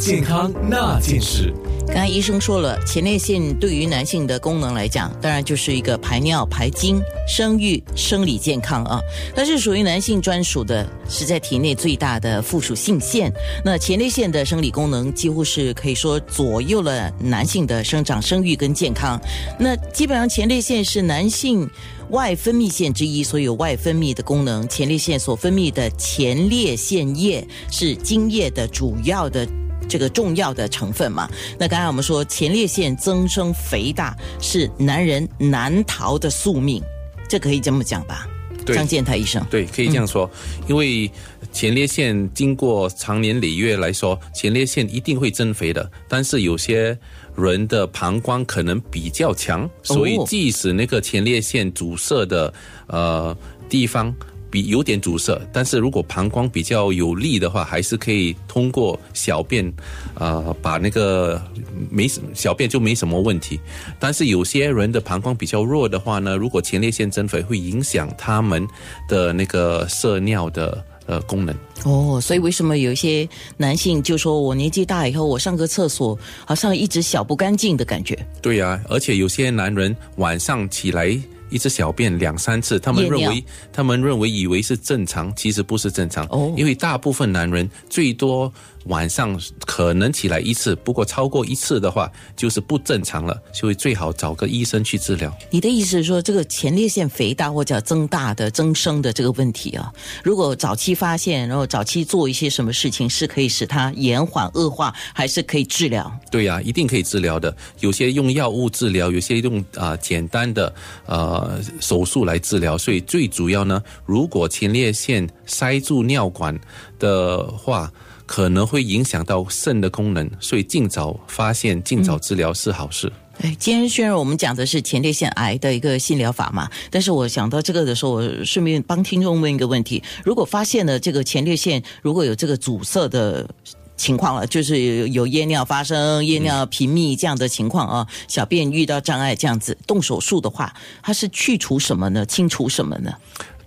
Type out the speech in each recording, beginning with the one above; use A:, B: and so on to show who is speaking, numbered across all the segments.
A: 健康那件事。
B: 刚才医生说了，前列腺对于男性的功能来讲，当然就是一个排尿、排精、生育、生理健康啊。它是属于男性专属的，是在体内最大的附属性腺。那前列腺的生理功能几乎是可以说左右了男性的生长、生育跟健康。那基本上前列腺是男性外分泌腺之一，所以有外分泌的功能。前列腺所分泌的前列腺液是精液的主要的。这个重要的成分嘛，那刚才我们说前列腺增生肥大是男人难逃的宿命，这可以这么讲吧？张建泰医生，
C: 对，可以这样说，因为前列腺经过长年累月来说，前列腺一定会增肥的，但是有些人的膀胱可能比较强，所以即使那个前列腺阻塞的呃地方。比有点阻塞，但是如果膀胱比较有力的话，还是可以通过小便，呃，把那个没小便就没什么问题。但是有些人的膀胱比较弱的话呢，如果前列腺增肥，会影响他们的那个射尿的呃功能。
B: 哦，所以为什么有一些男性就说我年纪大以后，我上个厕所好像一直小不干净的感觉？
C: 对呀，而且有些男人晚上起来。一次小便两三次，他们认为他们认为以为是正常，其实不是正常。哦，因为大部分男人最多。晚上可能起来一次，不过超过一次的话就是不正常了，所以最好找个医生去治疗。
B: 你的意思是说，这个前列腺肥大或者增大的增生的这个问题啊，如果早期发现，然后早期做一些什么事情，是可以使它延缓恶化，还是可以治疗？
C: 对呀，一定可以治疗的。有些用药物治疗，有些用啊简单的呃手术来治疗。所以最主要呢，如果前列腺塞住尿管的话。可能会影响到肾的功能，所以尽早发现、尽早治疗是好事。
B: 哎，今天虽然我们讲的是前列腺癌的一个新疗法嘛，但是我想到这个的时候，我顺便帮听众问一个问题：如果发现了这个前列腺如果有这个阻塞的情况了，就是有有夜尿发生、夜尿频密这样的情况啊，小便遇到障碍这样子，动手术的话，它是去除什么呢？清除什么呢？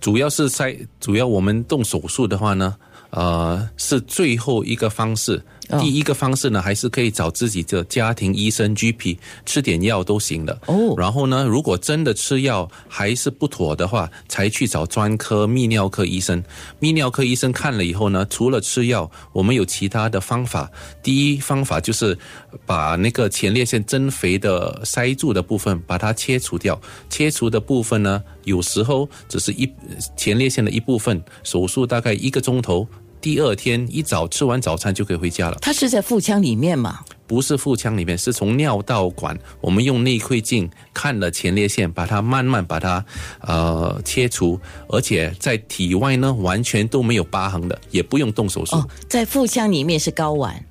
C: 主要是在主要我们动手术的话呢？呃，是最后一个方式。第一个方式呢，还是可以找自己的家庭医生 GP 吃点药都行的。哦。然后呢，如果真的吃药还是不妥的话，才去找专科泌尿科医生。泌尿科医生看了以后呢，除了吃药，我们有其他的方法。第一方法就是把那个前列腺增肥的塞住的部分把它切除掉。切除的部分呢，有时候只是一前列腺的一部分，手术大概一个钟头。第二天一早吃完早餐就可以回家了。
B: 它是在腹腔里面吗？
C: 不是腹腔里面，是从尿道管。我们用内窥镜看了前列腺，把它慢慢把它呃切除，而且在体外呢完全都没有疤痕的，也不用动手术。哦，
B: 在腹腔里面是睾丸。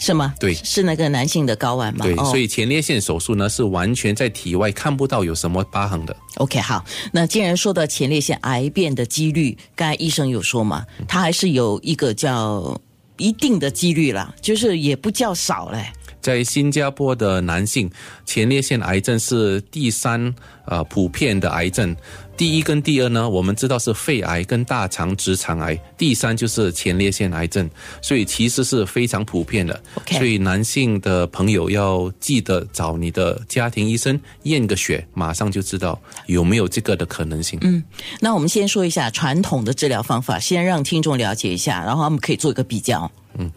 B: 是吗？
C: 对，
B: 是那个男性的睾丸吗？
C: 对，所以前列腺手术呢是完全在体外看不到有什么疤痕的。
B: OK，好，那既然说到前列腺癌变的几率，刚才医生有说嘛，它还是有一个叫一定的几率啦，就是也不叫少嘞。
C: 在新加坡的男性，前列腺癌症是第三呃普遍的癌症。第一跟第二呢，我们知道是肺癌跟大肠直肠癌，第三就是前列腺癌症，所以其实是非常普遍的。所以男性的朋友要记得找你的家庭医生验个血，马上就知道有没有这个的可能性。
B: 嗯，那我们先说一下传统的治疗方法，先让听众了解一下，然后他们可以做一个比较。嗯，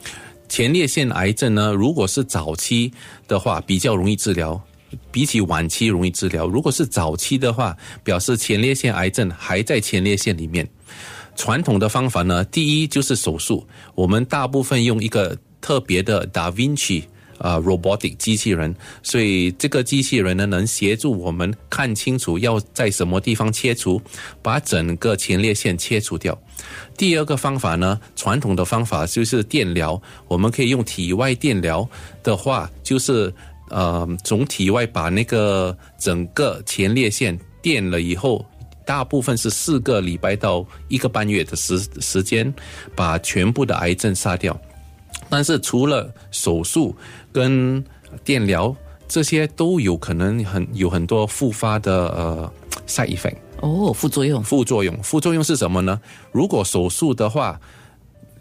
C: 前列腺癌症呢，如果是早期的话，比较容易治疗。比起晚期容易治疗，如果是早期的话，表示前列腺癌症还在前列腺里面。传统的方法呢，第一就是手术，我们大部分用一个特别的 Da Vinci 啊 robotic 机器人，所以这个机器人呢能协助我们看清楚要在什么地方切除，把整个前列腺切除掉。第二个方法呢，传统的方法就是电疗，我们可以用体外电疗的话，就是。呃，从体外把那个整个前列腺电了以后，大部分是四个礼拜到一个半月的时时间，把全部的癌症杀掉。但是除了手术跟电疗，这些都有可能很有很多复发的呃 side effect。
B: 哦，副作用
C: 副作用，副作用是什么呢？如果手术的话，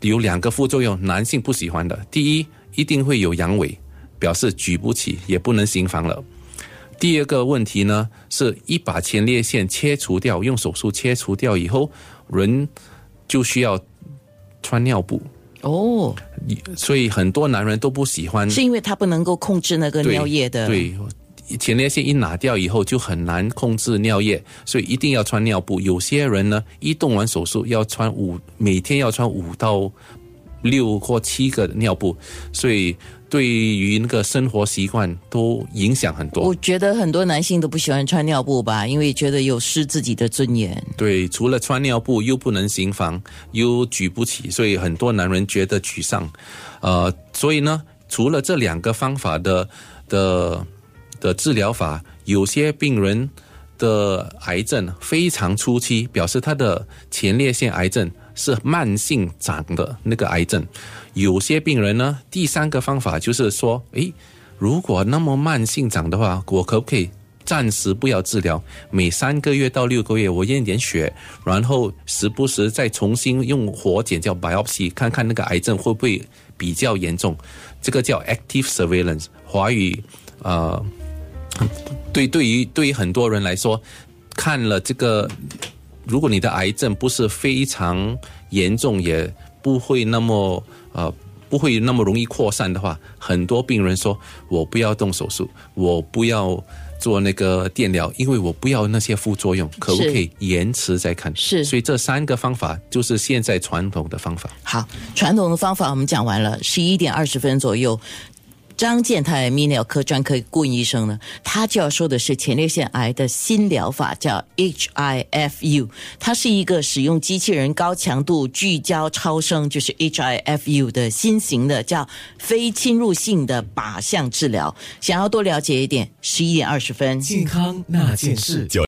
C: 有两个副作用，男性不喜欢的。第一，一定会有阳痿，表示举不起，也不能行房了。第二个问题呢，是一把前列腺切除掉，用手术切除掉以后，人就需要穿尿布，
B: 哦，
C: 所以很多男人都不喜欢。
B: 是因为他不能够控制那个尿液的，
C: 对，前列腺一拿掉以后就很难控制尿液，所以一定要穿尿布。有些人呢，一动完手术要穿五，每天要穿五到六或七个尿布，所以对于那个生活习惯都影响很多
B: 我。觉得很多男性都不喜欢穿尿布吧，因为觉得有失自己的尊严。
C: 对，除了穿尿布又不能行房，又举不起，所以很多男人觉得沮丧。呃，所以呢，除了这两个方法的的的治疗法，有些病人的癌症非常初期，表示他的前列腺癌症是慢性长的那个癌症。有些病人呢，第三个方法就是说，诶，如果那么慢性长的话，我可不可以暂时不要治疗？每三个月到六个月我验点血，然后时不时再重新用活检叫 biopsy 看看那个癌症会不会比较严重。这个叫 active surveillance，华语呃，对对于对于很多人来说，看了这个，如果你的癌症不是非常严重，也不会那么呃。不会那么容易扩散的话，很多病人说：“我不要动手术，我不要做那个电疗，因为我不要那些副作用，可不可以延迟再看？”
B: 是
C: 所以这三个方法就是现在传统的方法。
B: 好，传统的方法我们讲完了，十一点二十分左右。张建泰泌尿科专科顾医生呢，他就要说的是前列腺癌的新疗法，叫 HIFU。它是一个使用机器人高强度聚焦超声，就是 HIFU 的新型的叫非侵入性的靶向治疗。想要多了解一点，十一点二十分。
A: 健康那件事。